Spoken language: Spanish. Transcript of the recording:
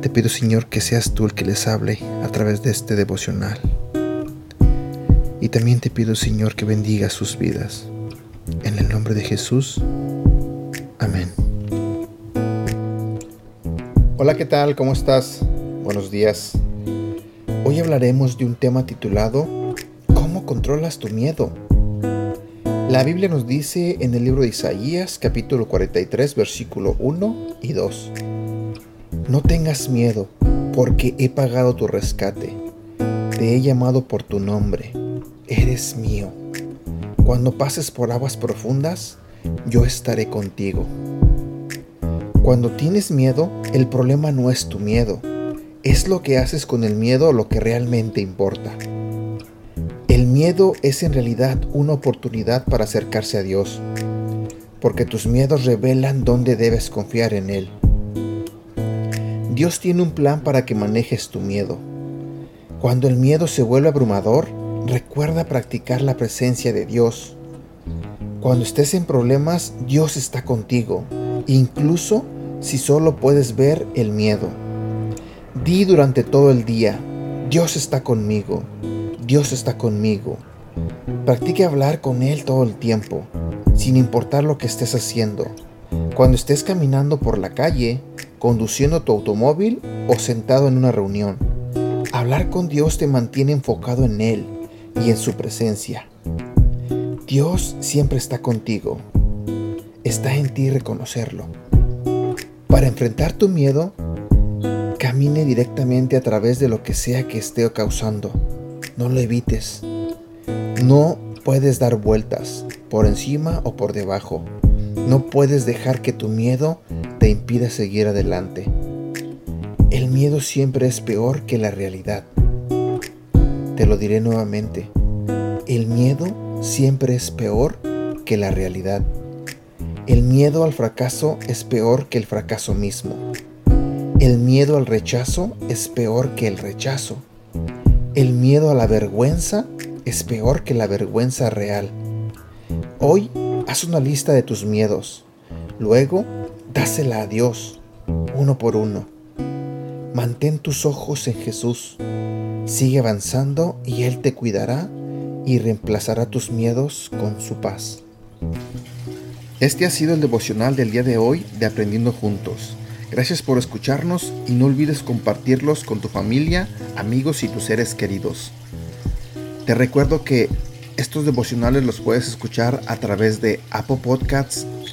Te pido, Señor, que seas tú el que les hable a través de este devocional. Y también te pido, Señor, que bendiga sus vidas. En el nombre de Jesús. Amén. Hola, ¿qué tal? ¿Cómo estás? Buenos días. Hoy hablaremos de un tema titulado ¿Cómo controlas tu miedo? La Biblia nos dice en el libro de Isaías capítulo 43 versículo 1 y 2. No tengas miedo, porque he pagado tu rescate. Te he llamado por tu nombre. Eres mío. Cuando pases por aguas profundas, yo estaré contigo. Cuando tienes miedo, el problema no es tu miedo, es lo que haces con el miedo lo que realmente importa. El miedo es en realidad una oportunidad para acercarse a Dios, porque tus miedos revelan dónde debes confiar en Él. Dios tiene un plan para que manejes tu miedo. Cuando el miedo se vuelve abrumador, recuerda practicar la presencia de Dios. Cuando estés en problemas, Dios está contigo incluso si solo puedes ver el miedo. Di durante todo el día, Dios está conmigo, Dios está conmigo. Practique hablar con Él todo el tiempo, sin importar lo que estés haciendo. Cuando estés caminando por la calle, conduciendo tu automóvil o sentado en una reunión. Hablar con Dios te mantiene enfocado en Él y en su presencia. Dios siempre está contigo está en ti reconocerlo. Para enfrentar tu miedo, camine directamente a través de lo que sea que esté causando. No lo evites. No puedes dar vueltas por encima o por debajo. No puedes dejar que tu miedo impida seguir adelante. El miedo siempre es peor que la realidad. Te lo diré nuevamente. El miedo siempre es peor que la realidad. El miedo al fracaso es peor que el fracaso mismo. El miedo al rechazo es peor que el rechazo. El miedo a la vergüenza es peor que la vergüenza real. Hoy haz una lista de tus miedos. Luego, dásela a Dios, uno por uno. Mantén tus ojos en Jesús. Sigue avanzando y Él te cuidará y reemplazará tus miedos con su paz. Este ha sido el devocional del día de hoy de Aprendiendo Juntos. Gracias por escucharnos y no olvides compartirlos con tu familia, amigos y tus seres queridos. Te recuerdo que estos devocionales los puedes escuchar a través de Apple Podcasts,